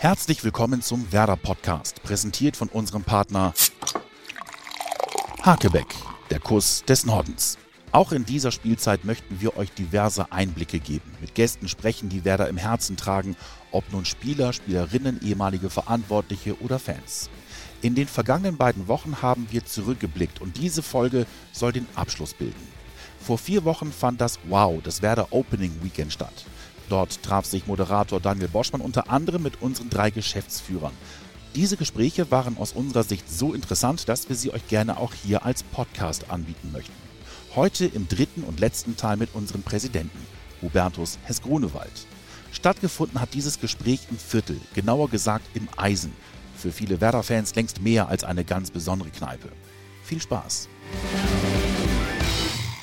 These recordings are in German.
Herzlich willkommen zum Werder Podcast, präsentiert von unserem Partner Hakebeck, der Kuss des Nordens. Auch in dieser Spielzeit möchten wir euch diverse Einblicke geben, mit Gästen sprechen, die Werder im Herzen tragen, ob nun Spieler, Spielerinnen, ehemalige Verantwortliche oder Fans. In den vergangenen beiden Wochen haben wir zurückgeblickt und diese Folge soll den Abschluss bilden. Vor vier Wochen fand das Wow, das Werder Opening Weekend statt. Dort traf sich Moderator Daniel Boschmann unter anderem mit unseren drei Geschäftsführern. Diese Gespräche waren aus unserer Sicht so interessant, dass wir sie euch gerne auch hier als Podcast anbieten möchten. Heute im dritten und letzten Teil mit unserem Präsidenten, Hubertus Hess-Grunewald. Stattgefunden hat dieses Gespräch im Viertel, genauer gesagt im Eisen. Für viele Werder-Fans längst mehr als eine ganz besondere Kneipe. Viel Spaß!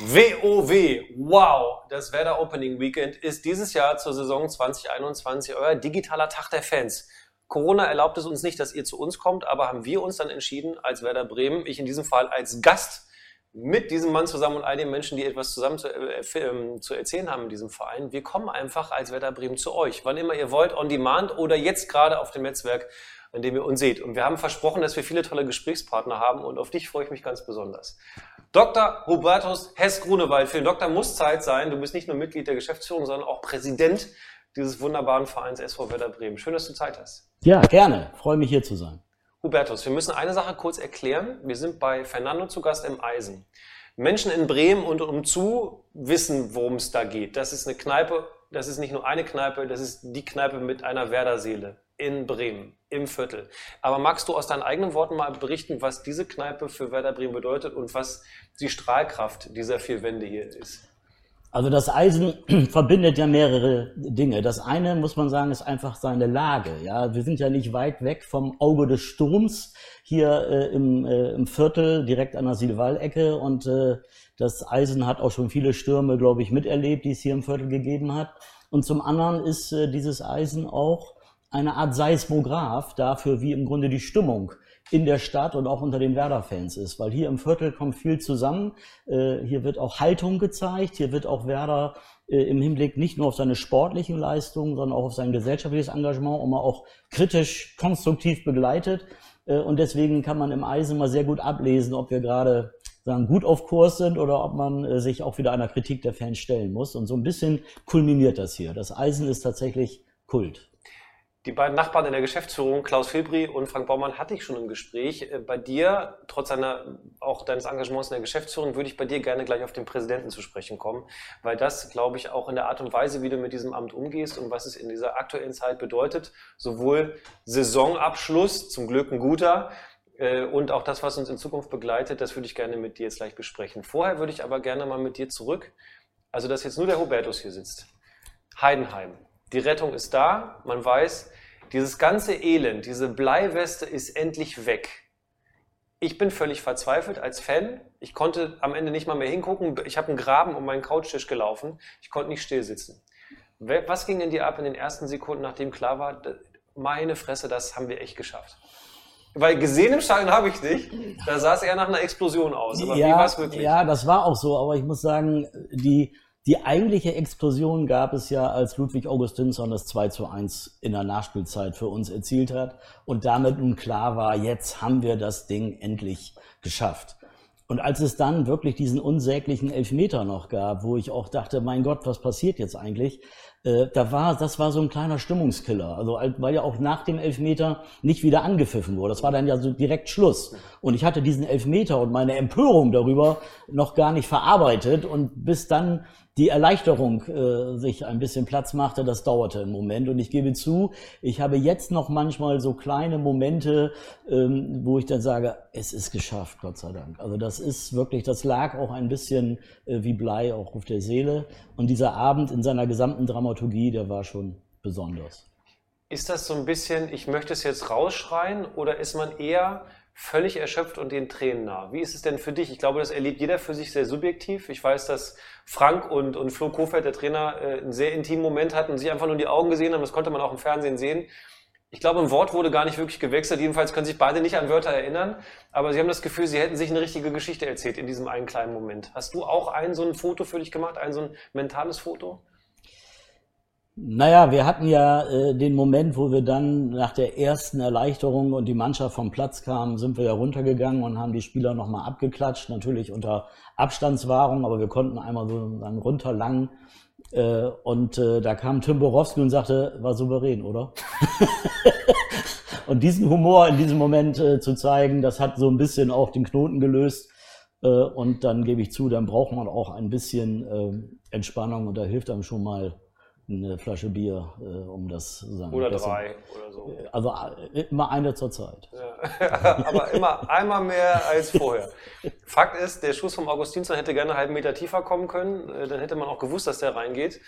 WOW, wow, das Werder Opening Weekend ist dieses Jahr zur Saison 2021 euer digitaler Tag der Fans. Corona erlaubt es uns nicht, dass ihr zu uns kommt, aber haben wir uns dann entschieden, als Werder Bremen, ich in diesem Fall als Gast, mit diesem Mann zusammen und all den Menschen, die etwas zusammen zu, äh, ähm, zu, erzählen haben in diesem Verein. Wir kommen einfach als Werder Bremen zu euch, wann immer ihr wollt, on demand oder jetzt gerade auf dem Netzwerk, an dem ihr uns seht. Und wir haben versprochen, dass wir viele tolle Gesprächspartner haben und auf dich freue ich mich ganz besonders. Dr. Hubertus Hess-Grunewald. Für den Doktor muss Zeit sein. Du bist nicht nur Mitglied der Geschäftsführung, sondern auch Präsident dieses wunderbaren Vereins SV Werder Bremen. Schön, dass du Zeit hast. Ja, gerne. Freue mich hier zu sein. Hubertus, wir müssen eine Sache kurz erklären. Wir sind bei Fernando zu Gast im Eisen. Menschen in Bremen und umzu wissen, worum es da geht. Das ist eine Kneipe, das ist nicht nur eine Kneipe, das ist die Kneipe mit einer Werder-Seele in Bremen, im Viertel. Aber magst du aus deinen eigenen Worten mal berichten, was diese Kneipe für Werder Bremen bedeutet und was die Strahlkraft dieser vier Wände hier ist? Also das Eisen verbindet ja mehrere Dinge. Das eine, muss man sagen, ist einfach seine Lage. Ja, wir sind ja nicht weit weg vom Auge des Sturms hier äh, im, äh, im Viertel, direkt an der Silwall-Ecke. Und äh, das Eisen hat auch schon viele Stürme, glaube ich, miterlebt, die es hier im Viertel gegeben hat. Und zum anderen ist äh, dieses Eisen auch eine Art Seismograph dafür, wie im Grunde die Stimmung in der Stadt und auch unter den Werder-Fans ist. Weil hier im Viertel kommt viel zusammen. Äh, hier wird auch Haltung gezeigt. Hier wird auch Werder äh, im Hinblick nicht nur auf seine sportlichen Leistungen, sondern auch auf sein gesellschaftliches Engagement immer auch kritisch, konstruktiv begleitet. Äh, und deswegen kann man im Eisen mal sehr gut ablesen, ob wir gerade sagen, gut auf Kurs sind oder ob man sich auch wieder einer Kritik der Fans stellen muss. Und so ein bisschen kulminiert das hier. Das Eisen ist tatsächlich Kult. Die beiden Nachbarn in der Geschäftsführung, Klaus Filbri und Frank Baumann, hatte ich schon im Gespräch. Äh, bei dir, trotz deiner, auch deines Engagements in der Geschäftsführung, würde ich bei dir gerne gleich auf den Präsidenten zu sprechen kommen, weil das, glaube ich, auch in der Art und Weise, wie du mit diesem Amt umgehst und was es in dieser aktuellen Zeit bedeutet, sowohl Saisonabschluss, zum Glück ein guter, äh, und auch das, was uns in Zukunft begleitet, das würde ich gerne mit dir jetzt gleich besprechen. Vorher würde ich aber gerne mal mit dir zurück, also dass jetzt nur der Hubertus hier sitzt. Heidenheim. Die Rettung ist da, man weiß, dieses ganze Elend, diese Bleiweste ist endlich weg. Ich bin völlig verzweifelt als Fan. Ich konnte am Ende nicht mal mehr hingucken. Ich habe einen Graben um meinen Couchtisch gelaufen. Ich konnte nicht still sitzen. Was ging in dir ab in den ersten Sekunden, nachdem klar war, meine Fresse, das haben wir echt geschafft? Weil gesehen im Stadion habe ich dich. Da sah es eher nach einer Explosion aus. Aber ja, wie war es wirklich? Ja, das war auch so. Aber ich muss sagen, die, die eigentliche Explosion gab es ja, als Ludwig Augustinsson das 2 zu 1 in der Nachspielzeit für uns erzielt hat und damit nun klar war, jetzt haben wir das Ding endlich geschafft. Und als es dann wirklich diesen unsäglichen Elfmeter noch gab, wo ich auch dachte, mein Gott, was passiert jetzt eigentlich? Äh, da war, das war so ein kleiner Stimmungskiller. Also, weil ja auch nach dem Elfmeter nicht wieder angepfiffen wurde. Das war dann ja so direkt Schluss. Und ich hatte diesen Elfmeter und meine Empörung darüber noch gar nicht verarbeitet. Und bis dann die Erleichterung äh, sich ein bisschen Platz machte, das dauerte einen Moment. Und ich gebe zu, ich habe jetzt noch manchmal so kleine Momente, ähm, wo ich dann sage, es ist geschafft, Gott sei Dank. Also das ist wirklich, das lag auch ein bisschen äh, wie Blei auch auf der Seele. Und dieser Abend in seiner gesamten Dramaturgie, der war schon besonders. Ist das so ein bisschen, ich möchte es jetzt rausschreien, oder ist man eher völlig erschöpft und den Tränen nah. Wie ist es denn für dich? Ich glaube, das erlebt jeder für sich sehr subjektiv. Ich weiß, dass Frank und, und Flo Kofeld, der Trainer, äh, einen sehr intimen Moment hatten und sich einfach nur die Augen gesehen haben. Das konnte man auch im Fernsehen sehen. Ich glaube, ein Wort wurde gar nicht wirklich gewechselt. Jedenfalls können sich beide nicht an Wörter erinnern. Aber sie haben das Gefühl, sie hätten sich eine richtige Geschichte erzählt in diesem einen kleinen Moment. Hast du auch ein so ein Foto für dich gemacht? Ein so ein mentales Foto? Naja, wir hatten ja äh, den Moment, wo wir dann nach der ersten Erleichterung und die Mannschaft vom Platz kam, sind wir ja runtergegangen und haben die Spieler nochmal abgeklatscht, natürlich unter Abstandswahrung, aber wir konnten einmal so dann runterlangen. Äh, und äh, da kam Tim Borowski und sagte, war souverän, oder? und diesen Humor in diesem Moment äh, zu zeigen, das hat so ein bisschen auch den Knoten gelöst. Äh, und dann gebe ich zu, dann braucht man auch ein bisschen äh, Entspannung und da hilft einem schon mal eine Flasche Bier, äh, um das zu sagen. Oder drei oder so. Also äh, immer eine zur Zeit. Ja. Aber immer einmal mehr als vorher. Fakt ist, der Schuss vom Augustinsson hätte gerne einen halben Meter tiefer kommen können. Äh, dann hätte man auch gewusst, dass der reingeht.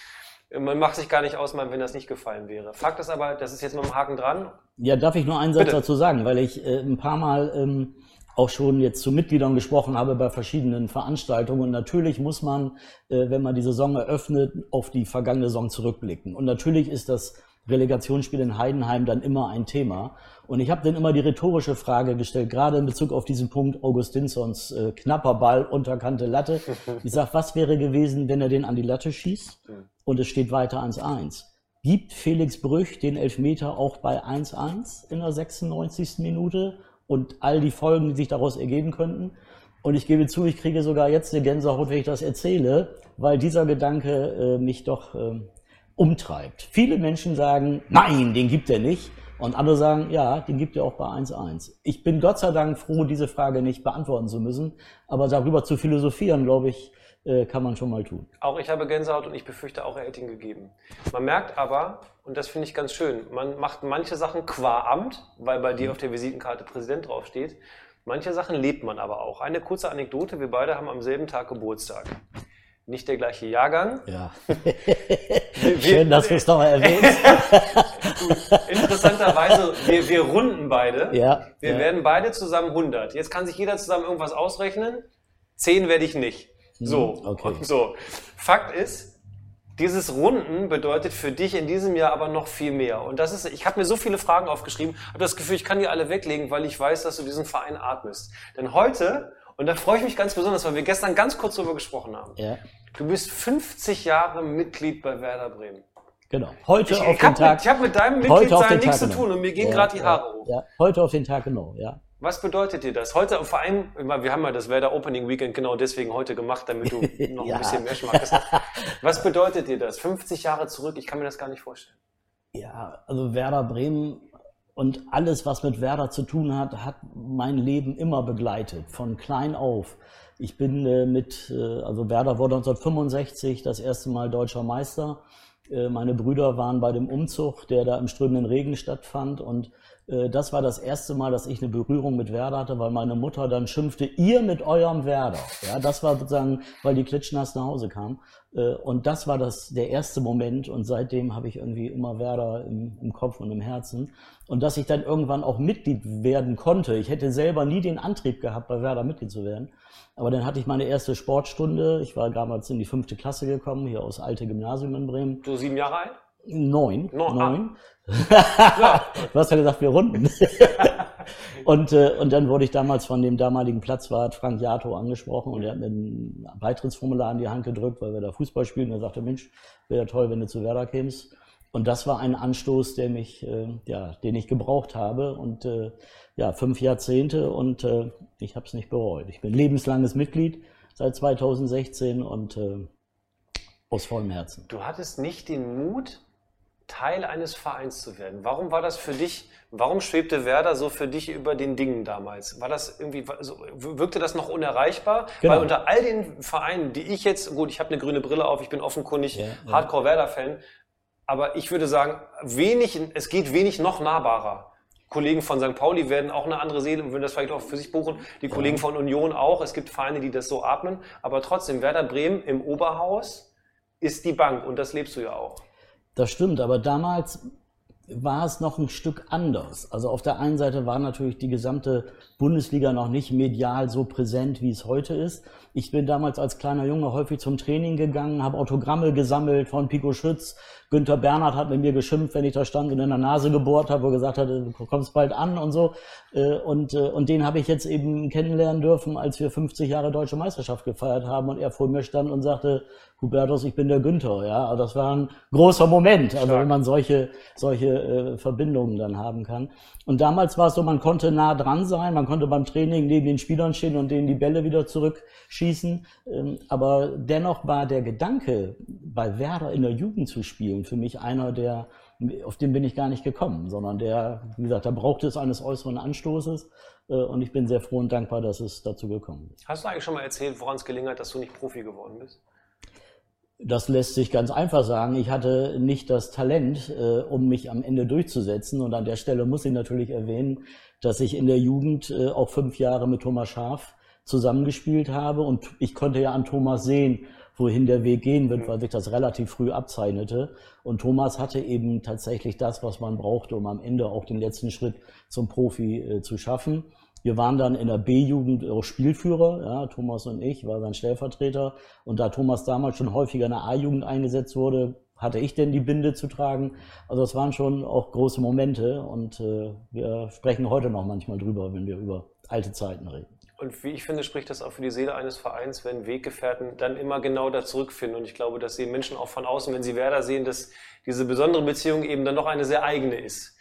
Man macht sich gar nicht ausmalen, wenn das nicht gefallen wäre. Fakt ist aber, das ist jetzt mit dem Haken dran. Ja, darf ich nur einen Satz Bitte. dazu sagen, weil ich äh, ein paar Mal ähm, auch schon jetzt zu Mitgliedern gesprochen habe bei verschiedenen Veranstaltungen. Und natürlich muss man, äh, wenn man die Saison eröffnet, auf die vergangene Saison zurückblicken. Und natürlich ist das Relegationsspiel in Heidenheim dann immer ein Thema. Und ich habe dann immer die rhetorische Frage gestellt, gerade in Bezug auf diesen Punkt Augustinsons äh, knapper Ball, unterkante Latte. Ich sage, was wäre gewesen, wenn er den an die Latte schießt und es steht weiter 1-1? Gibt Felix Brüch den Elfmeter auch bei 1-1 in der 96. Minute? Und all die Folgen, die sich daraus ergeben könnten. Und ich gebe zu, ich kriege sogar jetzt eine Gänsehaut, wenn ich das erzähle, weil dieser Gedanke äh, mich doch äh, umtreibt. Viele Menschen sagen, nein, den gibt er nicht. Und andere sagen, ja, den gibt er auch bei 1.1. Ich bin Gott sei Dank froh, diese Frage nicht beantworten zu müssen. Aber darüber zu philosophieren, glaube ich, äh, kann man schon mal tun. Auch ich habe Gänsehaut und ich befürchte auch, er hätte ihn gegeben. Man merkt aber, und das finde ich ganz schön, man macht manche Sachen qua Amt, weil bei dir mhm. auf der Visitenkarte Präsident draufsteht. Manche Sachen lebt man aber auch. Eine kurze Anekdote, wir beide haben am selben Tag Geburtstag. Nicht der gleiche Jahrgang. Ja. wir, Schön, dass du es nochmal erwähnst. Interessanterweise, wir, wir runden beide. Ja. Wir ja. werden beide zusammen 100. Jetzt kann sich jeder zusammen irgendwas ausrechnen. 10 werde ich nicht. So, hm, okay. so. Fakt ist, dieses Runden bedeutet für dich in diesem Jahr aber noch viel mehr. Und das ist, ich habe mir so viele Fragen aufgeschrieben, habe das Gefühl, ich kann die alle weglegen, weil ich weiß, dass du diesen Verein atmest. Denn heute, und da freue ich mich ganz besonders, weil wir gestern ganz kurz darüber gesprochen haben, ja. du bist 50 Jahre Mitglied bei Werder Bremen. Genau. Heute ich, auf ich den Tag. Mit, ich habe mit deinem Mitgliedsein nichts zu tun und mir gehen ja, gerade die Haare hoch. Ja, heute auf den Tag genau, ja. Was bedeutet dir das? Heute vor allem, wir haben ja das Werder Opening Weekend genau deswegen heute gemacht, damit du noch ja. ein bisschen mehr Schmack hast. Was bedeutet dir das? 50 Jahre zurück, ich kann mir das gar nicht vorstellen. Ja, also Werder Bremen und alles, was mit Werder zu tun hat, hat mein Leben immer begleitet, von klein auf. Ich bin äh, mit, äh, also Werder wurde 1965 das erste Mal deutscher Meister. Äh, meine Brüder waren bei dem Umzug, der da im strömenden Regen stattfand und das war das erste Mal, dass ich eine Berührung mit Werder hatte, weil meine Mutter dann schimpfte, ihr mit eurem Werder. Ja, das war sozusagen, weil die klitschnass nach Hause kam. Äh, und das war das, der erste Moment. Und seitdem habe ich irgendwie immer Werder im, im Kopf und im Herzen. Und dass ich dann irgendwann auch Mitglied werden konnte. Ich hätte selber nie den Antrieb gehabt, bei Werder Mitglied zu werden. Aber dann hatte ich meine erste Sportstunde. Ich war damals in die fünfte Klasse gekommen, hier aus Alte Gymnasium in Bremen. Du sieben Jahre alt? Neun. Neun. Ah. du hast ja gesagt, wir runden. und, äh, und dann wurde ich damals von dem damaligen Platzwart Frank Jato angesprochen und er hat mir ein Beitrittsformular in die Hand gedrückt, weil wir da Fußball spielen. Und er sagte, Mensch, wäre toll, wenn du zu Werder kämst. Und das war ein Anstoß, der mich, äh, ja, den ich gebraucht habe. Und äh, ja, fünf Jahrzehnte und äh, ich habe es nicht bereut. Ich bin lebenslanges Mitglied seit 2016 und äh, aus vollem Herzen. Du hattest nicht den Mut, Teil eines Vereins zu werden. Warum war das für dich, warum schwebte Werder so für dich über den Dingen damals? War das irgendwie, wirkte das noch unerreichbar? Genau. Weil unter all den Vereinen, die ich jetzt, gut, ich habe eine grüne Brille auf, ich bin offenkundig ja, ja. Hardcore-Werder-Fan, aber ich würde sagen, wenig, es geht wenig noch nahbarer. Kollegen von St. Pauli werden auch eine andere Seele und würden das vielleicht auch für sich buchen. Die Kollegen ja. von Union auch. Es gibt Vereine, die das so atmen. Aber trotzdem, Werder Bremen im Oberhaus ist die Bank und das lebst du ja auch. Das stimmt, aber damals war es noch ein Stück anders. Also auf der einen Seite war natürlich die gesamte Bundesliga noch nicht medial so präsent, wie es heute ist. Ich bin damals als kleiner Junge häufig zum Training gegangen, habe Autogramme gesammelt von Pico Schütz. Günther Bernhard hat mit mir geschimpft, wenn ich da stand und in der Nase gebohrt habe, wo er gesagt hat, du kommst bald an und so. Äh, und, äh, und den habe ich jetzt eben kennenlernen dürfen, als wir 50 Jahre Deutsche Meisterschaft gefeiert haben und er vor mir stand und sagte, Hubertus, ich bin der Günther. Ja, also das war ein großer Moment, also wenn man solche, solche äh, Verbindungen dann haben kann. Und damals war es so, man konnte nah dran sein, man konnte beim Training neben den Spielern stehen und denen die Bälle wieder zurückschießen. Ähm, aber dennoch war der Gedanke, bei Werder in der Jugend zu spielen, für mich einer der, auf den bin ich gar nicht gekommen, sondern der, wie gesagt, da brauchte es eines äußeren Anstoßes. Äh, und ich bin sehr froh und dankbar, dass es dazu gekommen ist. Hast du eigentlich schon mal erzählt, woran es gelingen hat, dass du nicht Profi geworden bist? Das lässt sich ganz einfach sagen. Ich hatte nicht das Talent, äh, um mich am Ende durchzusetzen. Und an der Stelle muss ich natürlich erwähnen, dass ich in der Jugend äh, auch fünf Jahre mit Thomas Schaf zusammengespielt habe. Und ich konnte ja an Thomas sehen, wohin der Weg gehen wird, weil sich das relativ früh abzeichnete. Und Thomas hatte eben tatsächlich das, was man brauchte, um am Ende auch den letzten Schritt zum Profi äh, zu schaffen. Wir waren dann in der B-Jugend auch Spielführer, ja, Thomas und ich, war sein Stellvertreter. Und da Thomas damals schon häufiger in der A-Jugend eingesetzt wurde, hatte ich denn die Binde zu tragen. Also es waren schon auch große Momente und äh, wir sprechen heute noch manchmal drüber, wenn wir über alte Zeiten reden. Und wie ich finde, spricht das auch für die Seele eines Vereins, wenn Weggefährten dann immer genau da zurückfinden. Und ich glaube, dass sehen Menschen auch von außen, wenn sie Werder sehen, dass diese besondere Beziehung eben dann noch eine sehr eigene ist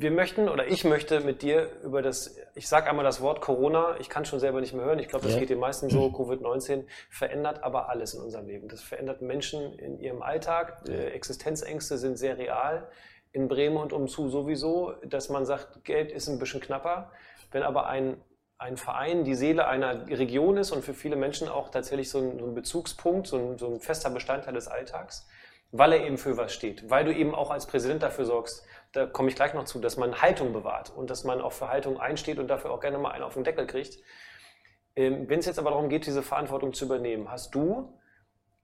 wir möchten oder ich möchte mit dir über das, ich sage einmal das Wort Corona, ich kann schon selber nicht mehr hören, ich glaube, das ja. geht den meisten so, Covid-19 verändert aber alles in unserem Leben. Das verändert Menschen in ihrem Alltag, ja. Existenzängste sind sehr real, in Bremen und umzu sowieso, dass man sagt, Geld ist ein bisschen knapper, wenn aber ein ein Verein die Seele einer Region ist und für viele Menschen auch tatsächlich so ein, so ein Bezugspunkt, so ein, so ein fester Bestandteil des Alltags, weil er eben für was steht, weil du eben auch als Präsident dafür sorgst, da komme ich gleich noch zu, dass man Haltung bewahrt und dass man auch für Haltung einsteht und dafür auch gerne mal einen auf den Deckel kriegt. Ähm, Wenn es jetzt aber darum geht, diese Verantwortung zu übernehmen, hast du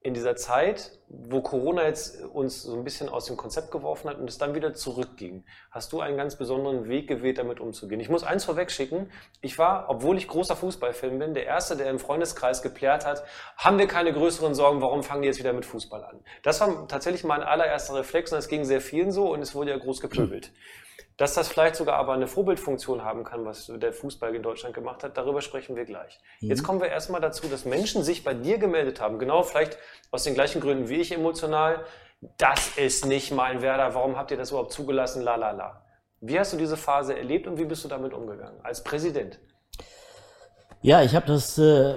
in dieser Zeit, wo Corona jetzt uns so ein bisschen aus dem Konzept geworfen hat und es dann wieder zurückging, hast du einen ganz besonderen Weg gewählt, damit umzugehen. Ich muss eins vorwegschicken. Ich war, obwohl ich großer Fußballfan bin, der Erste, der im Freundeskreis geplärt hat, haben wir keine größeren Sorgen, warum fangen die jetzt wieder mit Fußball an? Das war tatsächlich mein allererster Reflex und es ging sehr vielen so und es wurde ja groß gepöbelt. Dass das vielleicht sogar aber eine Vorbildfunktion haben kann, was der Fußball in Deutschland gemacht hat, darüber sprechen wir gleich. Mhm. Jetzt kommen wir erstmal dazu, dass Menschen sich bei dir gemeldet haben, genau vielleicht aus den gleichen Gründen wie ich emotional. Das ist nicht mein Werder, warum habt ihr das überhaupt zugelassen, la la la. Wie hast du diese Phase erlebt und wie bist du damit umgegangen als Präsident? Ja, ich habe das äh,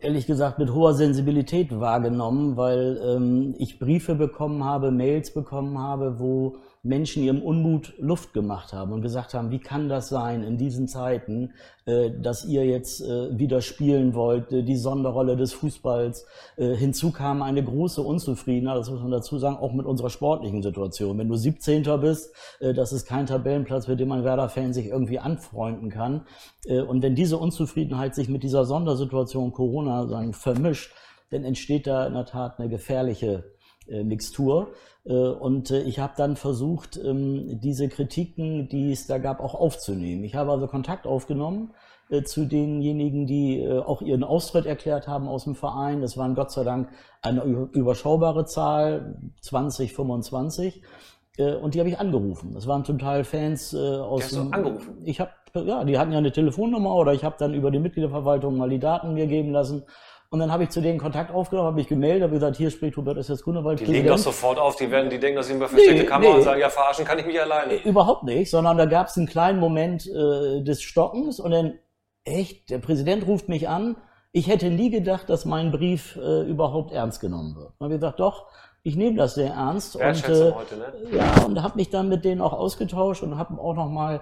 ehrlich gesagt mit hoher Sensibilität wahrgenommen, weil ähm, ich Briefe bekommen habe, Mails bekommen habe, wo Menschen ihrem Unmut Luft gemacht haben und gesagt haben, wie kann das sein in diesen Zeiten, äh, dass ihr jetzt äh, wieder spielen wollt, äh, die Sonderrolle des Fußballs. Hinzu kam eine große Unzufriedenheit, das muss man dazu sagen, auch mit unserer sportlichen Situation. Wenn du 17. bist, das ist kein Tabellenplatz, mit dem man Werder-Fan sich irgendwie anfreunden kann. Und wenn diese Unzufriedenheit sich mit dieser Sondersituation Corona dann vermischt, dann entsteht da in der Tat eine gefährliche Mixtur. Äh, und äh, ich habe dann versucht, ähm, diese Kritiken, die es da gab, auch aufzunehmen. Ich habe also Kontakt aufgenommen äh, zu denjenigen, die auch ihren Austritt erklärt haben aus dem Verein. Das waren Gott sei Dank eine überschaubare Zahl, 20, 25. Und die habe ich angerufen. Das waren zum Teil Fans aus dem. Angerufen? Ich habe, ja, die hatten ja eine Telefonnummer oder ich habe dann über die Mitgliederverwaltung mal die Daten mir geben lassen und dann habe ich zu denen Kontakt aufgenommen, habe mich gemeldet, habe gesagt, hier spricht Hubert ist jetzt Grunewald. Die legen doch sofort auf, die werden, die denken, dass sie über versteckte nee, Kamera nee. und sagen, ja, verarschen kann ich mich alleine. Äh, überhaupt nicht, sondern da gab es einen kleinen Moment äh, des Stockens und dann, echt, der Präsident ruft mich an, ich hätte nie gedacht, dass mein Brief äh, überhaupt ernst genommen wird. Habe ich gesagt, doch, ich nehme das sehr ernst. und, äh, heute, ne? Ja, und habe mich dann mit denen auch ausgetauscht und habe auch nochmal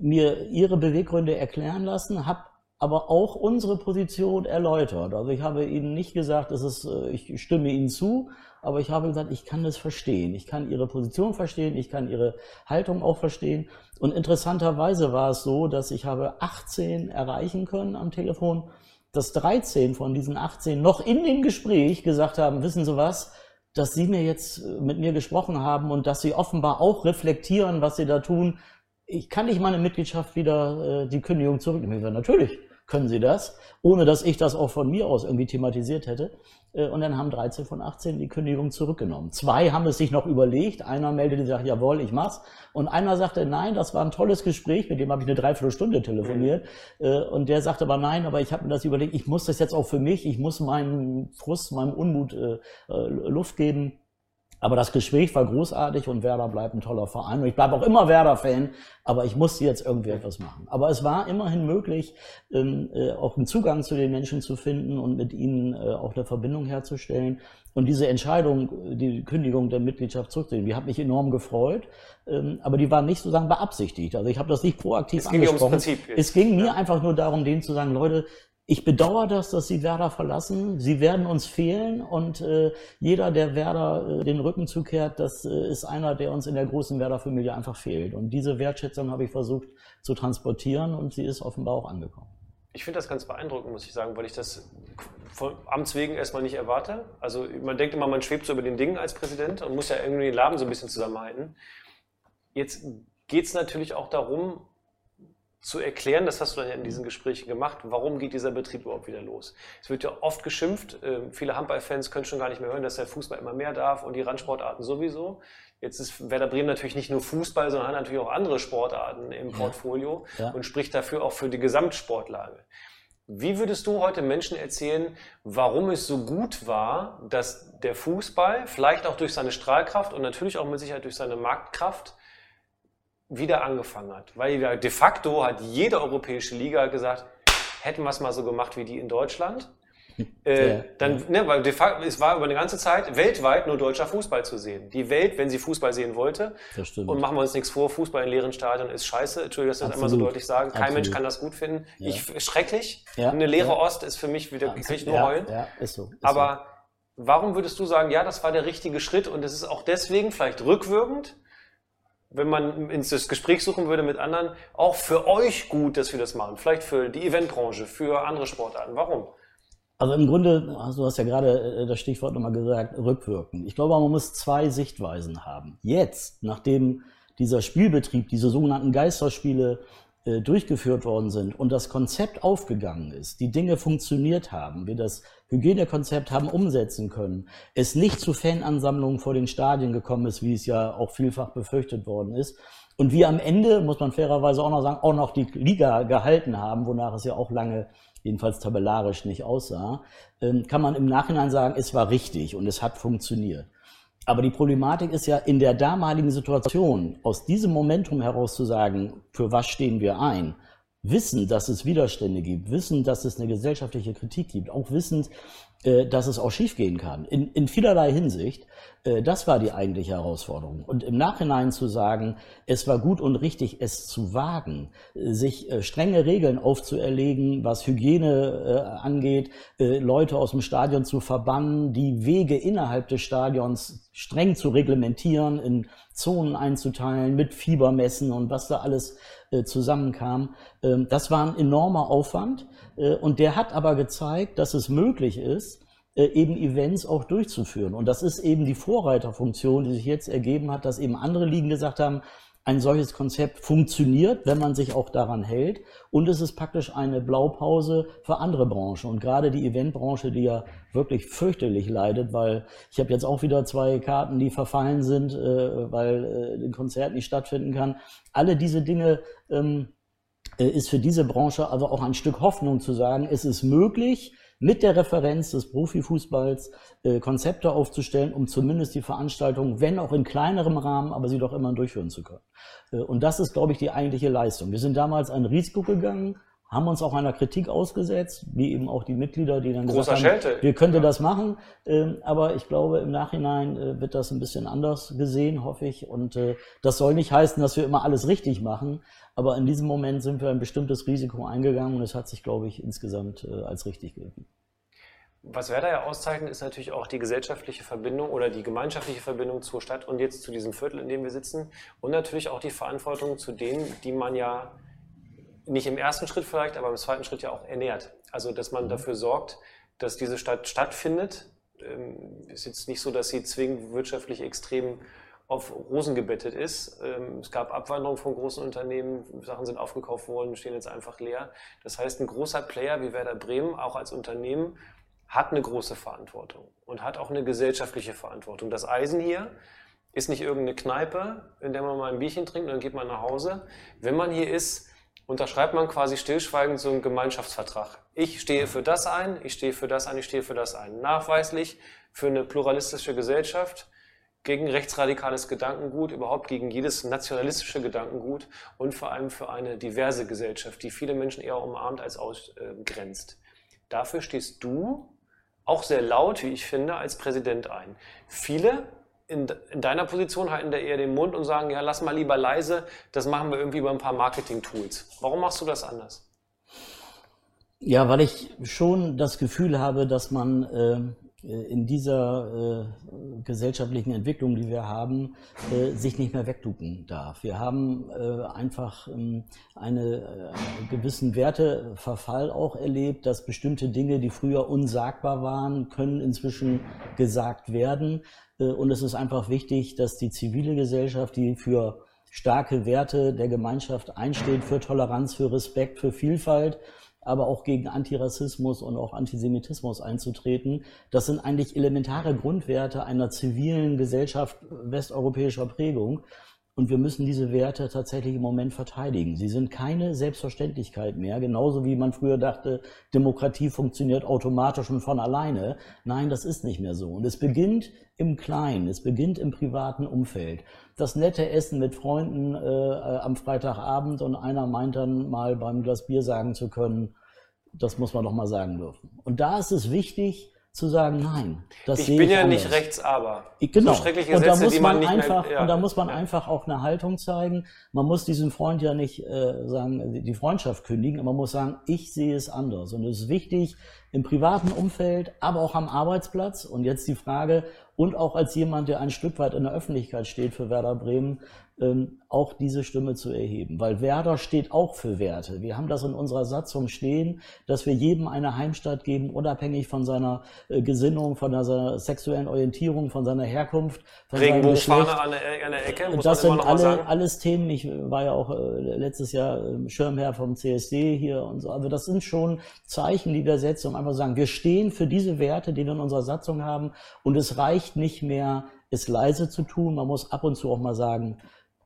mir ihre Beweggründe erklären lassen, habe aber auch unsere Position erläutert. Also ich habe Ihnen nicht gesagt, es ist, äh, ich stimme Ihnen zu, aber ich habe gesagt, ich kann das verstehen. Ich kann Ihre Position verstehen, ich kann Ihre Haltung auch verstehen. Und interessanterweise war es so, dass ich habe 18 erreichen können am Telefon, dass 13 von diesen 18 noch in dem Gespräch gesagt haben, wissen Sie was, dass Sie mir jetzt mit mir gesprochen haben und dass Sie offenbar auch reflektieren, was Sie da tun. Ich kann nicht meine Mitgliedschaft wieder äh, die Kündigung zurücknehmen. Natürlich können Sie das, ohne dass ich das auch von mir aus irgendwie thematisiert hätte. Äh, und dann haben 13 von 18 die Kündigung zurückgenommen. Zwei haben es sich noch überlegt. Einer meldete sagte, jawohl, ich mach's. Und einer sagte, nein, das war ein tolles Gespräch, mit dem habe ich eine Dreiviertelstunde telefoniert. Mhm. Und der sagte aber, nein, aber ich habe mir das überlegt, ich muss das jetzt auch für mich, ich muss meinem Frust, meinem Unmut äh, Luft geben. Aber das Gespräch war großartig und Werder bleibt ein toller Verein. Und ich bleibe auch immer Werder-Fan, aber ich musste jetzt irgendwie etwas machen. Aber es war immerhin möglich, ähm, äh, auch einen Zugang zu den Menschen zu finden und mit ihnen äh, auch eine Verbindung herzustellen. Und diese Entscheidung, die Kündigung der Mitgliedschaft zurückzunehmen, die hat mich enorm gefreut, ähm, aber die war nicht sozusagen beabsichtigt. Also ich habe das nicht proaktiv es ging angesprochen. Ums Prinzip jetzt. Es ging mir einfach nur darum, denen zu sagen, Leute, ich bedauere das, dass Sie Werder verlassen. Sie werden uns fehlen und äh, jeder, der Werder äh, den Rücken zukehrt, das äh, ist einer, der uns in der großen Werder-Familie einfach fehlt. Und diese Wertschätzung habe ich versucht zu transportieren und sie ist offenbar auch angekommen. Ich finde das ganz beeindruckend, muss ich sagen, weil ich das von Amts wegen erstmal nicht erwarte. Also man denkt immer, man schwebt so über den Dingen als Präsident und muss ja irgendwie den Laden so ein bisschen zusammenhalten. Jetzt geht es natürlich auch darum, zu erklären, das hast du dann ja in diesen Gesprächen gemacht, warum geht dieser Betrieb überhaupt wieder los? Es wird ja oft geschimpft, äh, viele Handballfans können schon gar nicht mehr hören, dass der Fußball immer mehr darf und die Randsportarten sowieso. Jetzt ist Werder Bremen natürlich nicht nur Fußball, sondern hat natürlich auch andere Sportarten im Portfolio ja. und spricht dafür auch für die Gesamtsportlage. Wie würdest du heute Menschen erzählen, warum es so gut war, dass der Fußball vielleicht auch durch seine Strahlkraft und natürlich auch mit Sicherheit durch seine Marktkraft wieder angefangen hat. Weil ja de facto hat jede europäische Liga gesagt, hätten wir es mal so gemacht wie die in Deutschland. Äh, ja, dann, ja. Ne, weil de facto, es war über eine ganze Zeit weltweit nur deutscher Fußball zu sehen. Die Welt, wenn sie Fußball sehen wollte, und machen wir uns nichts vor, Fußball in leeren Stadien ist scheiße. Entschuldigung, dass ich das immer so deutlich sage. Kein Absolut. Mensch kann das gut finden. Ja. Ich, schrecklich. Eine leere Ost ist für mich wieder, kann ich nur heulen. Ja, ist so. Ist Aber so. warum würdest du sagen, ja, das war der richtige Schritt und es ist auch deswegen vielleicht rückwirkend, wenn man ins Gespräch suchen würde mit anderen, auch für euch gut, dass wir das machen? Vielleicht für die Eventbranche, für andere Sportarten. Warum? Also im Grunde, du hast ja gerade äh, das Stichwort nochmal gesagt, rückwirken. Ich glaube, man muss zwei Sichtweisen haben. Jetzt, nachdem dieser Spielbetrieb, diese sogenannten Geisterspiele durchgeführt worden sind und das Konzept aufgegangen ist, die Dinge funktioniert haben, wir das Hygienekonzept haben umsetzen können, es nicht zu Fanansammlungen vor den Stadien gekommen ist, wie es ja auch vielfach befürchtet worden ist, und wir am Ende, muss man fairerweise auch noch sagen, auch noch die Liga gehalten haben, wonach es ja auch lange, jedenfalls tabellarisch, nicht aussah, ähm, kann man im Nachhinein sagen, es war richtig und es hat funktioniert. Aber die Problematik ist ja in der damaligen Situation, aus diesem Momentum heraus zu sagen, für was stehen wir ein, wissen, dass es Widerstände gibt, wissen, dass es eine gesellschaftliche Kritik gibt, auch wissend, dass es auch schiefgehen kann. In, in vielerlei Hinsicht, äh, das war die eigentliche Herausforderung. Und im Nachhinein zu sagen, es war gut und richtig, es zu wagen, äh, sich strenge Regeln aufzuerlegen, was Hygiene angeht, Leute aus dem Stadion zu verbannen, die Wege innerhalb des Stadions streng zu reglementieren, in Zonen einzuteilen, mit Fiebermessen und was da alles zusammenkam. Ähm, das war ein enormer Aufwand. Und der hat aber gezeigt, dass es möglich ist, äh, eben Events auch durchzuführen. Und das ist eben die Vorreiterfunktion, die sich jetzt ergeben hat, dass eben andere Ligen gesagt haben, ein solches Konzept funktioniert, wenn man sich auch daran hält. Und es ist praktisch eine Blaupause für andere Branchen. Und gerade die Eventbranche, die ja wirklich fürchterlich leidet, weil ich habe jetzt auch wieder zwei Karten, die verfallen sind, äh, weil äh, ein Konzert nicht stattfinden kann. Alle diese Dinge ähm, ist für diese Branche aber auch ein Stück Hoffnung zu sagen, es ist möglich, mit der Referenz des Profifußballs äh, Konzepte aufzustellen, um zumindest die Veranstaltung, wenn auch in kleinerem Rahmen, aber sie doch immer durchführen zu können. Äh, und das ist, glaube ich, die eigentliche Leistung. Wir sind damals ein Risiko gegangen, haben uns auch einer Kritik ausgesetzt, wie eben auch die Mitglieder, die dann Großer gesagt haben, wir könnten ja. das machen. Ähm, aber ich glaube, im Nachhinein äh, wird das ein bisschen anders gesehen, hoffe ich. Und äh, das soll nicht heißen, dass wir immer alles richtig machen. Aber in diesem Moment sind wir ein bestimmtes Risiko eingegangen und es hat sich, glaube ich, insgesamt äh, als richtig gegeben. Was Werder ja auszeichnet, ist natürlich auch die gesellschaftliche Verbindung oder die gemeinschaftliche Verbindung zur Stadt und jetzt zu diesem Viertel, in dem wir sitzen. Und natürlich auch die Verantwortung zu denen, die man ja nicht im ersten Schritt vielleicht, aber im zweiten Schritt ja auch ernährt. Also, dass man mhm. dafür sorgt, dass diese Stadt stattfindet, ähm, ist jetzt nicht so, dass sie zwingend wirtschaftlich extrem auf Rosen gebettet ist. Ähm, es gab Abwanderung von großen Unternehmen, Sachen sind aufgekauft worden, stehen jetzt einfach leer. Das heißt, ein großer Player wie Werder Bremen, auch als Unternehmen, hat eine große Verantwortung und hat auch eine gesellschaftliche Verantwortung. Das Eisen hier ist nicht irgendeine Kneipe, in der man mal ein Bierchen trinkt und dann geht man nach Hause. Wenn man hier ist, unterschreibt man quasi stillschweigend so einen Gemeinschaftsvertrag. Ich stehe für das ein, ich stehe für das ein, ich stehe für das ein. Nachweislich für eine pluralistische Gesellschaft, gegen rechtsradikales Gedankengut, überhaupt gegen jedes nationalistische Gedankengut und vor allem für eine diverse Gesellschaft, die viele Menschen eher umarmt als ausgrenzt. Dafür stehst du auch sehr laut, wie ich finde, als Präsident ein. Viele in, in, deiner Position halten da eher den Mund und sagen, ja, lass mal lieber leise, das machen wir irgendwie über ein paar Marketing-Tools. Warum machst du das anders? Ja, weil ich schon das Gefühl habe, dass man äh, in dieser äh, gesellschaftlichen Entwicklung, die wir haben, äh, sich nicht mehr wegducken darf. Wir haben äh, einfach ähm, eine, äh, gewissen Werteverfall auch erlebt, dass bestimmte Dinge, die früher unsagbar waren, können inzwischen gesagt werden. Äh, und es ist einfach wichtig, dass die zivile Gesellschaft, die für starke Werte der Gemeinschaft einsteht, für Toleranz, für Respekt, für Vielfalt, aber auch gegen Antirassismus und auch Antisemitismus einzutreten. Das sind eigentlich elementare Grundwerte einer zivilen Gesellschaft westeuropäischer Prägung. Und wir müssen diese Werte tatsächlich im Moment verteidigen. Sie sind keine Selbstverständlichkeit mehr, genauso wie man früher dachte, Demokratie funktioniert automatisch und von alleine. Nein, das ist nicht mehr so. Und es beginnt im Kleinen, es beginnt im privaten Umfeld. Das nette Essen mit Freunden äh, am Freitagabend und einer meint dann mal beim Glas Bier sagen zu können, das muss man doch mal sagen dürfen. Und da ist es wichtig, zu sagen, nein, das ich bin ich ja anders. nicht rechts, aber genau. So schreckliche und da muss man, man einfach mehr, ja. und da muss man ja. einfach auch eine Haltung zeigen. Man muss diesem Freund ja nicht äh, sagen die Freundschaft kündigen, aber man muss sagen, ich sehe es anders und es ist wichtig im privaten Umfeld, aber auch am Arbeitsplatz. Und jetzt die Frage und auch als jemand, der ein Stück weit in der Öffentlichkeit steht für Werder Bremen, ähm, auch diese Stimme zu erheben. Weil Werder steht auch für Werte. Wir haben das in unserer Satzung stehen, dass wir jedem eine Heimstatt geben, unabhängig von seiner äh, Gesinnung, von seiner sexuellen Orientierung, von seiner Herkunft. Von Regenbogenfahne an der, an der Ecke, muss das sind alle, alles Themen. Ich war ja auch äh, letztes Jahr äh, Schirmherr vom CSD hier und so. Also das sind schon Zeichen, die wir setzen, einfach sagen, wir stehen für diese Werte, die wir in unserer Satzung haben. Und es reicht nicht mehr, es leise zu tun. Man muss ab und zu auch mal sagen,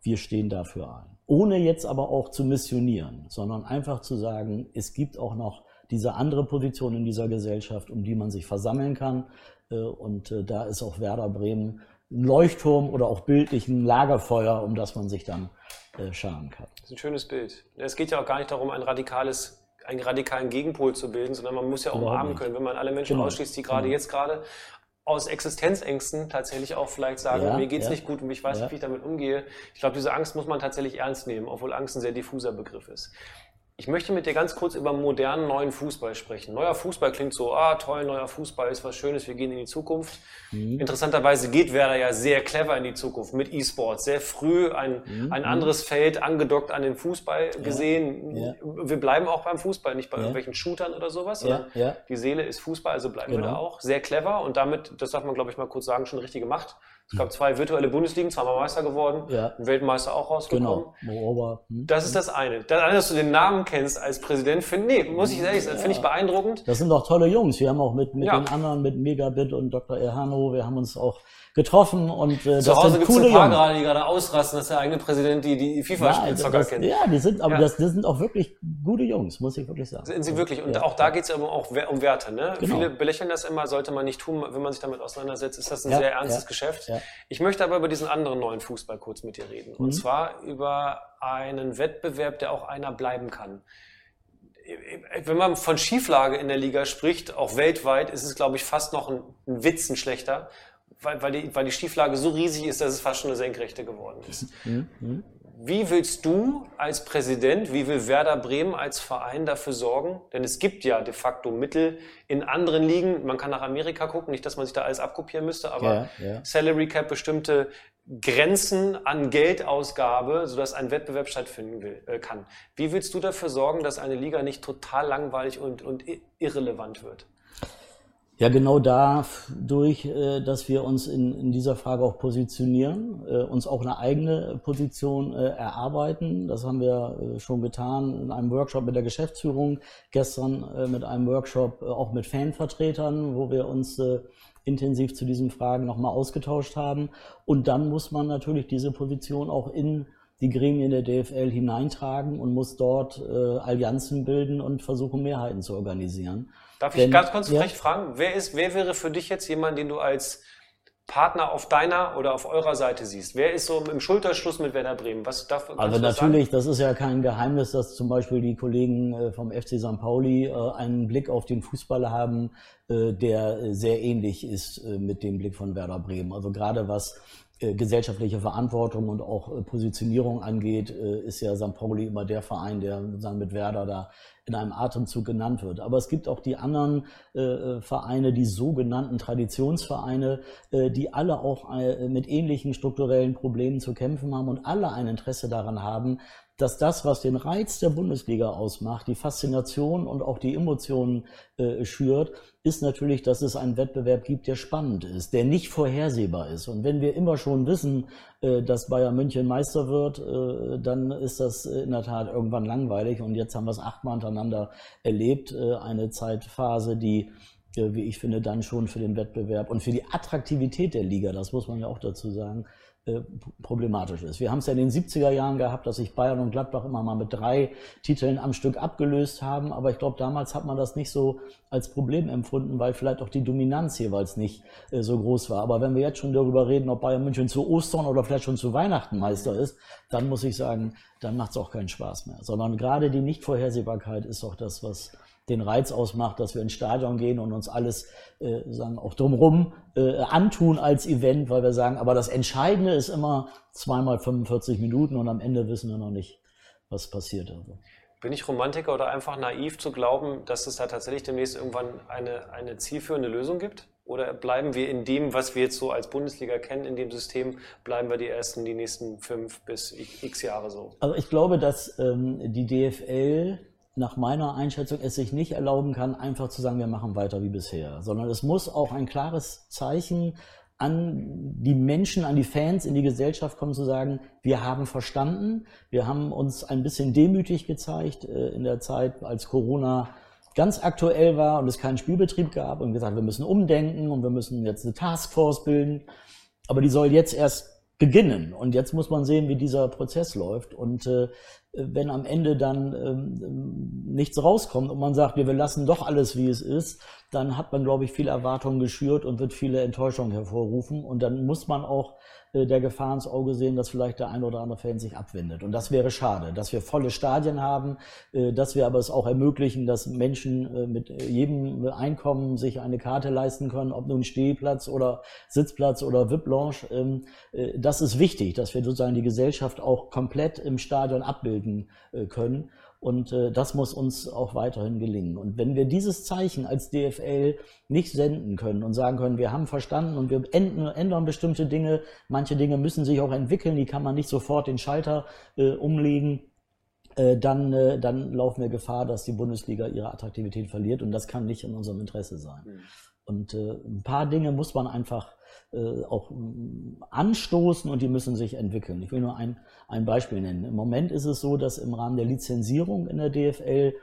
wir stehen dafür ein. Ohne jetzt aber auch zu missionieren, sondern einfach zu sagen, es gibt auch noch diese andere Position in dieser Gesellschaft, um die man sich versammeln kann. Äh, und äh, da ist auch Werder Bremen ein Leuchtturm oder auch bildlich ein Lagerfeuer, um das man sich dann äh, scharen kann. Das ist ein schönes Bild. Es geht ja auch gar nicht darum, ein radikales einen radikalen Gegenpol zu bilden, sondern man muss ja auch umarmen können, wenn man alle Menschen genau. ausschließt, die gerade genau. jetzt gerade aus Existenzängsten tatsächlich auch vielleicht sagen, ja, mir geht's ja. nicht gut und ich weiß ja. nicht, wie ich damit umgehe. Ich glaube, diese Angst muss man tatsächlich ernst nehmen, obwohl Angst ein sehr diffuser Begriff ist. Ich möchte mit dir ganz kurz über modernen neuen Fußball sprechen. Neuer Fußball klingt so, ah toll, neuer Fußball ist was Schönes, wir gehen in die Zukunft. Mhm. Interessanterweise geht Werder ja sehr clever in die Zukunft mit E-Sports. Sehr früh ein, mhm. ein anderes Feld angedockt an den Fußball gesehen. Ja. Wir bleiben auch beim Fußball, nicht bei ja. irgendwelchen Shootern oder sowas. Ja. Die Seele ist Fußball, also bleiben genau. wir da auch. Sehr clever und damit, das darf man glaube ich mal kurz sagen, schon richtig gemacht. Es gab zwei virtuelle Bundesligen, zweimal Meister geworden, ja. Weltmeister auch rausgekommen. Genau. Hm. Das ist das eine. Das eine, dass du den Namen kennst als Präsident, finde nee, muss ich ehrlich sagen, finde ich beeindruckend. Das sind doch tolle Jungs. Wir haben auch mit, mit ja. den anderen, mit Megabit und Dr. Erhano, wir haben uns auch getroffen und äh, Zu das Hause sind coole ein paar gerade, die gerade ausrasten, dass der eigene Präsident die, die FIFA-Spielzocker ja, kennt. Ja, die sind, aber ja. das, das sind auch wirklich gute Jungs, muss ich wirklich sagen. Sind sie wirklich. Und ja. auch da geht es aber auch um Werte. Ne? Genau. Viele belächeln das immer, sollte man nicht tun, wenn man sich damit auseinandersetzt, ist das ein sehr ernstes Geschäft. Ich möchte aber über diesen anderen neuen Fußball kurz mit dir reden. Und mhm. zwar über einen Wettbewerb, der auch einer bleiben kann wenn man von Schieflage in der Liga spricht, auch weltweit, ist es, glaube ich, fast noch ein, ein Witz, ein schlechter weil, weil, die, weil die Stieflage so riesig ist, dass es fast schon eine Senkrechte geworden ist. Mhm. mhm. Wie willst du als Präsident, wie will Werder Bremen als Verein dafür sorgen? Denn es gibt ja de facto Mittel in anderen Ligen. Man kann nach Amerika gucken, nicht, dass man sich da alles abkopieren müsste, aber ja, ja. Salary Cap bestimmte Grenzen an Geldausgabe, sodass ein Wettbewerb stattfinden will, äh, kann. Wie willst du dafür sorgen, dass eine Liga nicht total langweilig und, und irrelevant wird? Ja, genau dadurch, äh, dass wir uns in, in dieser Frage auch positionieren, äh, uns auch eine eigene Position äh, erarbeiten. Das haben wir schon getan in einem Workshop mit der Geschäftsführung, gestern mit einem Workshop auch mit Fanvertretern, wo wir uns intensiv zu diesen Fragen nochmal ausgetauscht haben. Und dann muss man natürlich diese Position auch in die Gremien der DFL hineintragen und muss dort Allianzen bilden und versuchen, Mehrheiten zu organisieren. Darf ich Denn, ganz kurz ja? fragen, wer, ist, wer wäre für dich jetzt jemand, den du als Partner auf deiner oder auf eurer Seite siehst? Wer ist so im Schulterschluss mit Werder Bremen? Was darf, also natürlich, das ist ja kein Geheimnis, dass zum Beispiel die Kollegen äh, vom FC St. Pauli äh, einen Blick auf den Fußball haben, äh, der sehr ähnlich ist mit dem Blick von Werder Bremen. Also gerade was gesellschaftliche Verantwortung und auch Positionierung angeht, ist ja St. Pauli immer der Verein, der mit Werder da in einem Atemzug genannt wird. Aber es gibt auch die anderen äh, äh, Vereine, die sogenannten Traditionsvereine, äh, die alle auch äh, mit ähnlichen strukturellen Problemen zu kämpfen haben und alle ein Interesse daran haben, dass das, was den Reiz der Bundesliga ausmacht, die Faszination und auch die Emotionen äh, schürt, ist natürlich, dass es einen Wettbewerb gibt, der spannend ist, der nicht vorhersehbar ist. Und wenn wir immer schon wissen, äh, dass Bayern München Meister wird, äh, dann ist das in der Tat irgendwann langweilig. Und jetzt haben wir es achtmal hintereinander erlebt, äh, eine Zeitphase, die äh, wie ich finde, dann schon für den Wettbewerb und für die Attraktivität der Liga, das muss man ja auch dazu sagen, äh, problematisch ist. Wir haben es ja in den 70er Jahren gehabt, dass sich Bayern und Gladbach immer mal mit drei Titeln am Stück abgelöst haben, aber ich glaube, damals hat man das nicht so als Problem empfunden, weil vielleicht auch die Dominanz jeweils nicht äh, so groß war. Aber wenn wir jetzt schon darüber reden, ob Bayern München zu Ostern oder vielleicht schon zu Weihnachten Meister ist, dann muss ich sagen, dann macht es auch keinen Spaß mehr. Sondern gerade die Nichtvorhersehbarkeit ist doch das, was den Reiz ausmacht, dass wir ins Stadion gehen und uns alles äh, sagen auch drumherum äh, antun als Event, weil wir sagen, aber das Entscheidende ist immer zweimal 45 Minuten und am Ende wissen wir noch nicht, was passiert. Also. Bin ich Romantiker oder einfach naiv zu glauben, dass es da tatsächlich demnächst irgendwann eine, eine zielführende Lösung gibt? Oder bleiben wir in dem, was wir jetzt so als Bundesliga kennen, in dem System, bleiben wir die ersten, die nächsten fünf bis x Jahre so? Also ich glaube, dass ähm, die DFL nach meiner Einschätzung es sich nicht erlauben kann, einfach zu sagen, wir machen weiter wie bisher, sondern es muss auch ein klares Zeichen an die Menschen, an die Fans in die Gesellschaft kommen, zu sagen, wir haben verstanden, wir haben uns ein bisschen demütig gezeigt äh, in der Zeit, als Corona ganz aktuell war und es keinen Spielbetrieb gab und gesagt, wir müssen umdenken und wir müssen jetzt eine Taskforce bilden. Aber die soll jetzt erst beginnen. Und jetzt muss man sehen, wie dieser Prozess läuft. Und äh, wenn am Ende dann ähm, nichts rauskommt und man sagt, wir lassen doch alles, wie es ist, dann hat man, glaube ich, viele Erwartungen geschürt und wird viele Enttäuschungen hervorrufen. Und dann muss man auch äh, der Gefahr ins Auge sehen, dass vielleicht der ein oder andere Fan sich abwendet. Und das wäre schade, dass wir volle Stadien haben, äh, dass wir aber es auch ermöglichen, dass Menschen äh, mit jedem Einkommen sich eine Karte leisten können, ob nun Stehplatz oder Sitzplatz oder VIP-Lounge. Ähm, das ist wichtig, dass wir sozusagen die Gesellschaft auch komplett im Stadion abbilden können. Und äh, das muss uns auch weiterhin gelingen. Und wenn wir dieses Zeichen als DFL nicht senden können und sagen können, wir haben verstanden und wir ändern, ändern bestimmte Dinge, manche Dinge müssen sich auch entwickeln, die kann man nicht sofort den Schalter äh, umlegen, äh, dann, äh, dann laufen wir Gefahr, dass die Bundesliga ihre Attraktivität verliert und das kann nicht in unserem Interesse sein. Mhm. Und äh, ein paar Dinge muss man einfach auch mm, anstoßen und die müssen sich entwickeln. Ich will nur ein, ein Beispiel nennen. Im Moment ist es so, dass im Rahmen der Lizenzierung in der DFL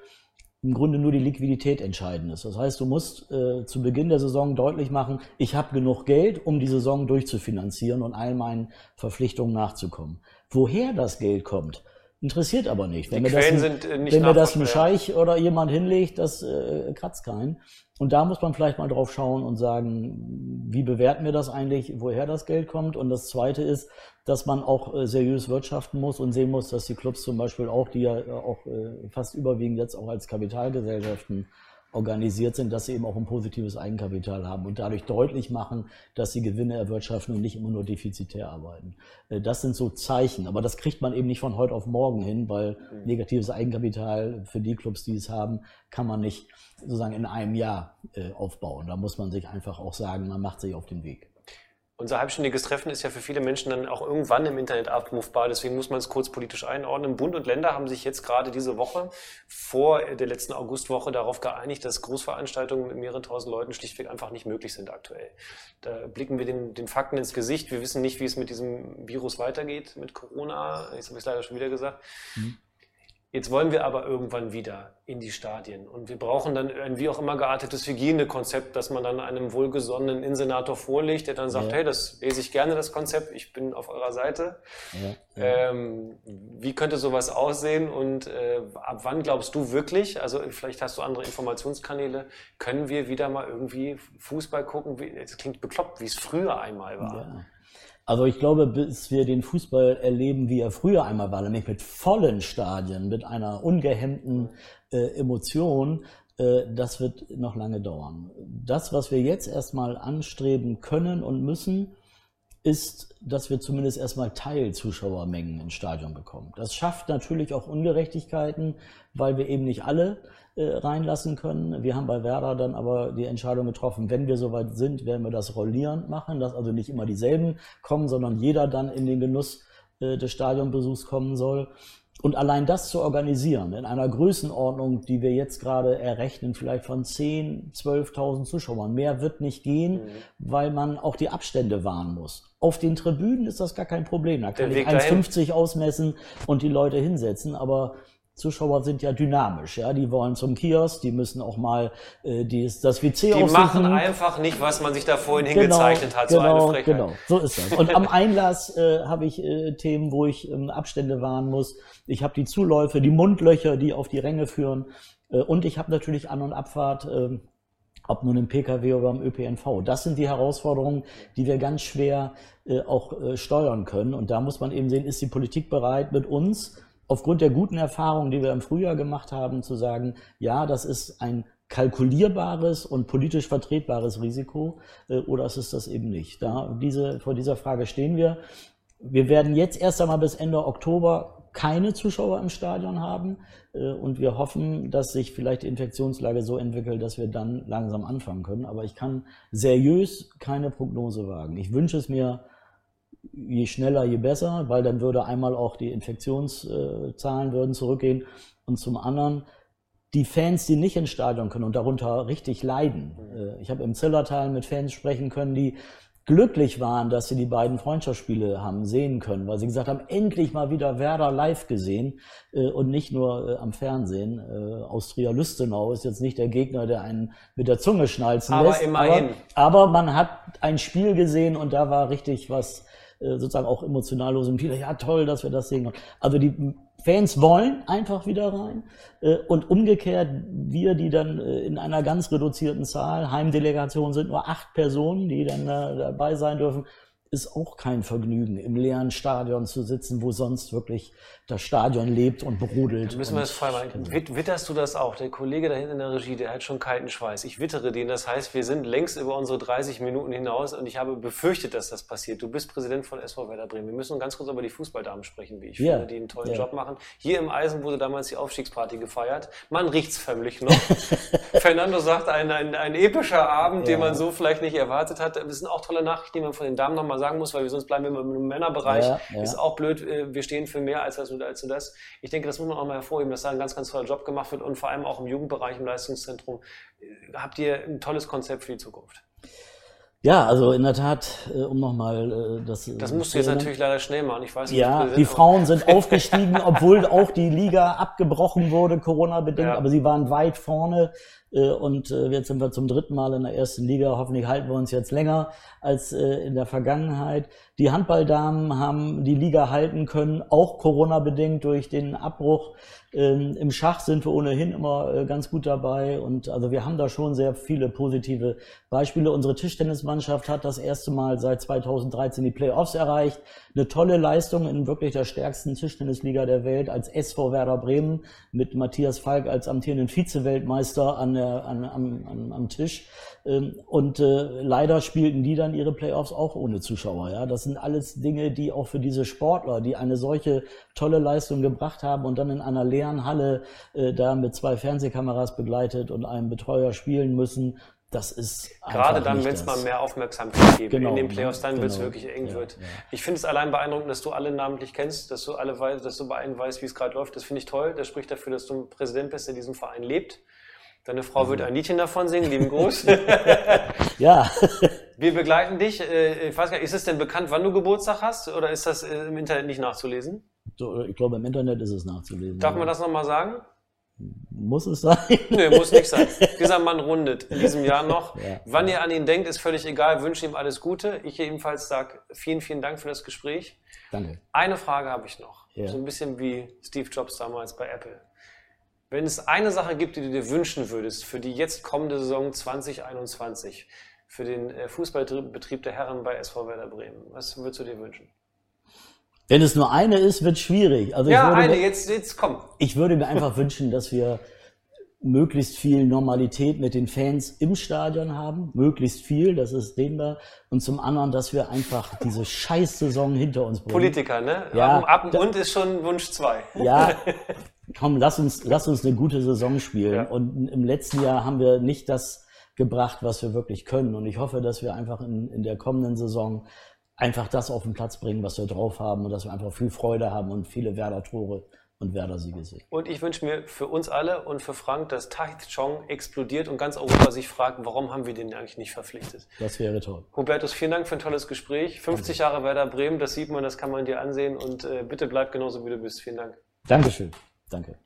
im Grunde nur die Liquidität entscheidend ist. Das heißt, du musst äh, zu Beginn der Saison deutlich machen, ich habe genug Geld, um die Saison durchzufinanzieren und all meinen Verpflichtungen nachzukommen. Woher das Geld kommt, interessiert aber nicht. Wenn, mir das, ein, äh, wenn mir das ein Scheich oder jemand hinlegt, das äh, kratzt keinen. Und da muss man vielleicht mal drauf schauen und sagen, wie bewerten wir das eigentlich, woher das Geld kommt? Und das Zweite ist, dass man auch äh, seriös wirtschaften muss und sehen muss, dass die Clubs zum Beispiel auch, die ja auch äh, fast überwiegend jetzt auch als Kapitalgesellschaften organisiert sind, dass sie eben auch ein positives Eigenkapital haben und dadurch deutlich machen, dass sie Gewinne erwirtschaften und nicht immer nur defizitär arbeiten. Äh, das sind so Zeichen, aber das kriegt man eben nicht von heute auf morgen hin, weil mhm. negatives Eigenkapital für die Clubs, die es haben, kann man nicht sozusagen in einem Jahr äh, aufbauen. Da muss man sich einfach auch sagen, man macht sich auf den Weg. Unser halbstündiges Treffen ist ja für viele Menschen dann auch irgendwann im Internet abrufbar. Deswegen muss man es kurz politisch einordnen. Bund und Länder haben sich jetzt gerade diese Woche vor der letzten Augustwoche darauf geeinigt, dass Großveranstaltungen mit mehreren tausend Leuten schlichtweg einfach nicht möglich sind aktuell. Da blicken wir den, den Fakten ins Gesicht. Wir wissen nicht, wie es mit diesem Virus weitergeht, mit Corona. Jetzt habe ich es leider schon wieder gesagt. Mhm. Jetzt wollen wir aber irgendwann wieder in die Stadien. Und wir brauchen dann ein wie auch immer geartetes Hygienekonzept, das man dann einem wohlgesonnenen Insenator vorlegt, der dann sagt, ja. hey, das lese ich gerne, das Konzept, ich bin auf eurer Seite. Ja, ja. Ähm, wie könnte sowas aussehen und äh, ab wann glaubst du wirklich, also vielleicht hast du andere Informationskanäle, können wir wieder mal irgendwie Fußball gucken? Es klingt bekloppt, wie es früher einmal war. Also ich glaube, bis wir den Fußball erleben, wie er früher einmal war, nämlich mit vollen Stadien, mit einer ungehemmten äh, Emotion, äh, das wird noch lange dauern. Das, was wir jetzt erstmal anstreben können und müssen, ist, dass wir zumindest erstmal Teilzuschauermengen ins Stadion bekommen. Das schafft natürlich auch Ungerechtigkeiten, weil wir eben nicht alle reinlassen können. Wir haben bei Werder dann aber die Entscheidung getroffen, wenn wir soweit sind, werden wir das rollierend machen, dass also nicht immer dieselben kommen, sondern jeder dann in den Genuss äh, des Stadionbesuchs kommen soll. Und allein das zu organisieren, in einer Größenordnung, die wir jetzt gerade errechnen, vielleicht von 10, 12.000 Zuschauern, mehr wird nicht gehen, mhm. weil man auch die Abstände wahren muss. Auf den Tribünen ist das gar kein Problem. Da kann ich 1,50 ausmessen und die Leute hinsetzen, aber Zuschauer sind ja dynamisch, ja, die wollen zum Kiosk, die müssen auch mal äh, die, das WC Die aussuchen. machen einfach nicht, was man sich da vorhin genau, hingezeichnet hat, genau, so eine Genau, so ist das. Und am Einlass äh, habe ich äh, Themen, wo ich ähm, Abstände wahren muss. Ich habe die Zuläufe, die Mundlöcher, die auf die Ränge führen. Äh, und ich habe natürlich An- und Abfahrt, äh, ob nun im Pkw oder im ÖPNV. Das sind die Herausforderungen, die wir ganz schwer äh, auch äh, steuern können. Und da muss man eben sehen, ist die Politik bereit, mit uns aufgrund der guten Erfahrungen, die wir im Frühjahr gemacht haben, zu sagen, ja, das ist ein kalkulierbares und politisch vertretbares Risiko äh, oder ist es das eben nicht? Da, diese, vor dieser Frage stehen wir. Wir werden jetzt erst einmal bis Ende Oktober keine Zuschauer im Stadion haben äh, und wir hoffen, dass sich vielleicht die Infektionslage so entwickelt, dass wir dann langsam anfangen können. Aber ich kann seriös keine Prognose wagen. Ich wünsche es mir je schneller, je besser, weil dann würde einmal auch die Infektionszahlen würden zurückgehen und zum anderen die Fans, die nicht ins Stadion können und darunter richtig leiden. Äh, ich habe im Zillertal mit Fans sprechen können, die glücklich waren, dass sie die beiden Freundschaftsspiele haben sehen können, weil sie gesagt haben, endlich mal wieder Werder live gesehen äh, und nicht nur äh, am Fernsehen. Äh, Austria Lüstenau ist jetzt nicht der Gegner, der einen mit der Zunge schnalzen aber lässt. Immerhin. Aber, aber man hat ein Spiel gesehen und da war richtig was sozusagen auch emotional los und viele, ja toll, dass wir das sehen. Also die Fans wollen einfach wieder rein äh, und umgekehrt wir, die dann äh, in einer ganz reduzierten Zahl, Heimdelegation sind nur acht Personen, die dann dabei sein dürfen, ist auch kein Vergnügen, im leeren Stadion zu sitzen, wo sonst wirklich das Stadion lebt und brodelt. Da müssen wir das vorher mal. Witterst du das auch? Der Kollege da hinten in der Regie, der hat schon kalten Schweiß. Ich wittere den. Das heißt, wir sind längst über unsere 30 Minuten hinaus und ich habe befürchtet, dass das passiert. Du bist Präsident von SV Werder Bremen. Wir müssen ganz kurz über die Fußballdamen sprechen, wie ich ja. finde, die einen tollen ja. Job machen. Hier im Eisen wurde damals die Aufstiegsparty gefeiert. Man riecht's förmlich noch. Fernando sagt, ein, ein, ein epischer Abend, ja. den man so vielleicht nicht erwartet hat. Das sind auch tolle Nachrichten, die man von den Damen nochmal sagen muss, weil wir sonst bleiben wir im Männerbereich. Ist auch blöd. Äh, wir stehen für mehr als das und als du das. Ich denke, das muss man auch mal hervorheben, dass da ein ganz, ganz toller Job gemacht wird und vor allem auch im Jugendbereich, im Leistungszentrum. Äh, habt ihr ein tolles Konzept für die Zukunft? Ja, also in der Tat, äh, um nochmal das. Das musst du jetzt natürlich leider schnell machen. Ich weiß nicht, ja, die Frauen sind aufgestiegen, obwohl auch die Liga abgebrochen wurde, Corona-bedingt, ja. aber sie waren weit vorne. Und jetzt sind wir zum dritten Mal in der ersten Liga. Hoffentlich halten wir uns jetzt länger als in der Vergangenheit. Die Handballdamen haben die Liga halten können, auch Corona-bedingt durch den Abbruch. Ähm, Im Schach sind wir ohnehin immer äh, ganz gut dabei und also wir haben da schon sehr viele positive Beispiele. Unsere Tischtennismannschaft hat das erste Mal seit 2013 die Playoffs erreicht. Eine tolle Leistung in wirklich der stärksten Tischtennisliga der Welt als SV Werder Bremen mit Matthias Falk als amtierenden Vize-Weltmeister an der, an, am, am, Tisch. Ähm, und äh, leider spielten die dann ihre Playoffs auch ohne Zuschauer. Ja, das sind alles Dinge, die auch für diese Sportler, die eine solche tolle Leistung gebracht haben und dann in einer leeren Halle äh, da mit zwei Fernsehkameras begleitet und einem Betreuer spielen müssen, das ist Gerade dann, wenn es mal mehr Aufmerksamkeit gibt genau, in den Playoffs, dann genau, wird es wirklich eng ja, wird. Ja. Ich finde es allein beeindruckend, dass du alle namentlich kennst, dass du alle weißt, dass du bei allen weißt, wie es gerade läuft. Das finde ich toll. Das spricht dafür, dass du ein Präsident bist, der diesen Verein lebt. Deine Frau wird ein Liedchen davon singen, lieben Gruß. ja. Wir begleiten dich. Äh, ich weiß gar nicht, ist es denn bekannt, wann du Geburtstag hast oder ist das äh, im Internet nicht nachzulesen? Ich glaube, im Internet ist es nachzulesen. Darf man das nochmal sagen? Muss es sein? Nö, muss nicht sein. Dieser Mann rundet in diesem Jahr noch. Ja. Wann ihr an ihn denkt, ist völlig egal. Wünsche ihm alles Gute. Ich ebenfalls sage vielen, vielen Dank für das Gespräch. Danke. Eine Frage habe ich noch. Ja. So ein bisschen wie Steve Jobs damals bei Apple. Wenn es eine Sache gibt, die du dir wünschen würdest für die jetzt kommende Saison 2021, für den äh, Fußballbetrieb der Herren bei SV Werder Bremen, was würdest du dir wünschen? Wenn es nur eine ist, wird es schwierig. Also ja, eine, mir, jetzt, jetzt komm. Ich würde mir einfach wünschen, dass wir möglichst viel Normalität mit den Fans im Stadion haben. Möglichst viel, das ist dehnbar. Und zum anderen, dass wir einfach diese Scheiß-Saison hinter uns bringen. Politiker, ne? Ja, ab, ab und ist schon Wunsch zwei. Ja, komm, lass uns, lass uns eine gute Saison spielen. Ja. Und im letzten Jahr haben wir nicht das gebracht, was wir wirklich können. Und ich hoffe, dass wir einfach in, in der kommenden Saison einfach das auf den Platz bringen, was wir drauf haben und dass wir einfach viel Freude haben und viele Werder-Tore und Werder-Siege sehen. Und ich wünsche mir für uns alle und für Frank, dass Tahith Chong explodiert und ganz Europa sich fragt, warum haben wir den eigentlich nicht verpflichtet? Das wäre toll. Hubertus, vielen Dank für ein tolles Gespräch. 50 Danke. Jahre Werder Bremen, das sieht man, das kann man dir ansehen und äh, bitte bleib genauso wie du bist. Vielen Dank. Dankeschön. Danke.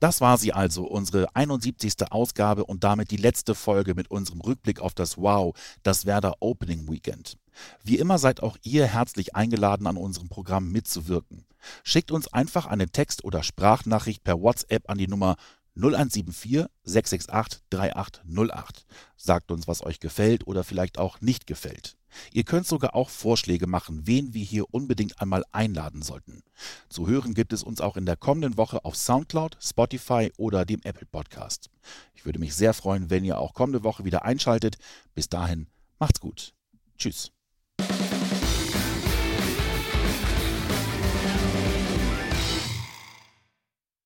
Das war sie also, unsere 71. Ausgabe und damit die letzte Folge mit unserem Rückblick auf das Wow, das Werder Opening Weekend. Wie immer seid auch ihr herzlich eingeladen, an unserem Programm mitzuwirken. Schickt uns einfach eine Text- oder Sprachnachricht per WhatsApp an die Nummer 0174 668 3808. Sagt uns, was euch gefällt oder vielleicht auch nicht gefällt. Ihr könnt sogar auch Vorschläge machen, wen wir hier unbedingt einmal einladen sollten. Zu hören gibt es uns auch in der kommenden Woche auf Soundcloud, Spotify oder dem Apple Podcast. Ich würde mich sehr freuen, wenn ihr auch kommende Woche wieder einschaltet. Bis dahin, macht's gut. Tschüss.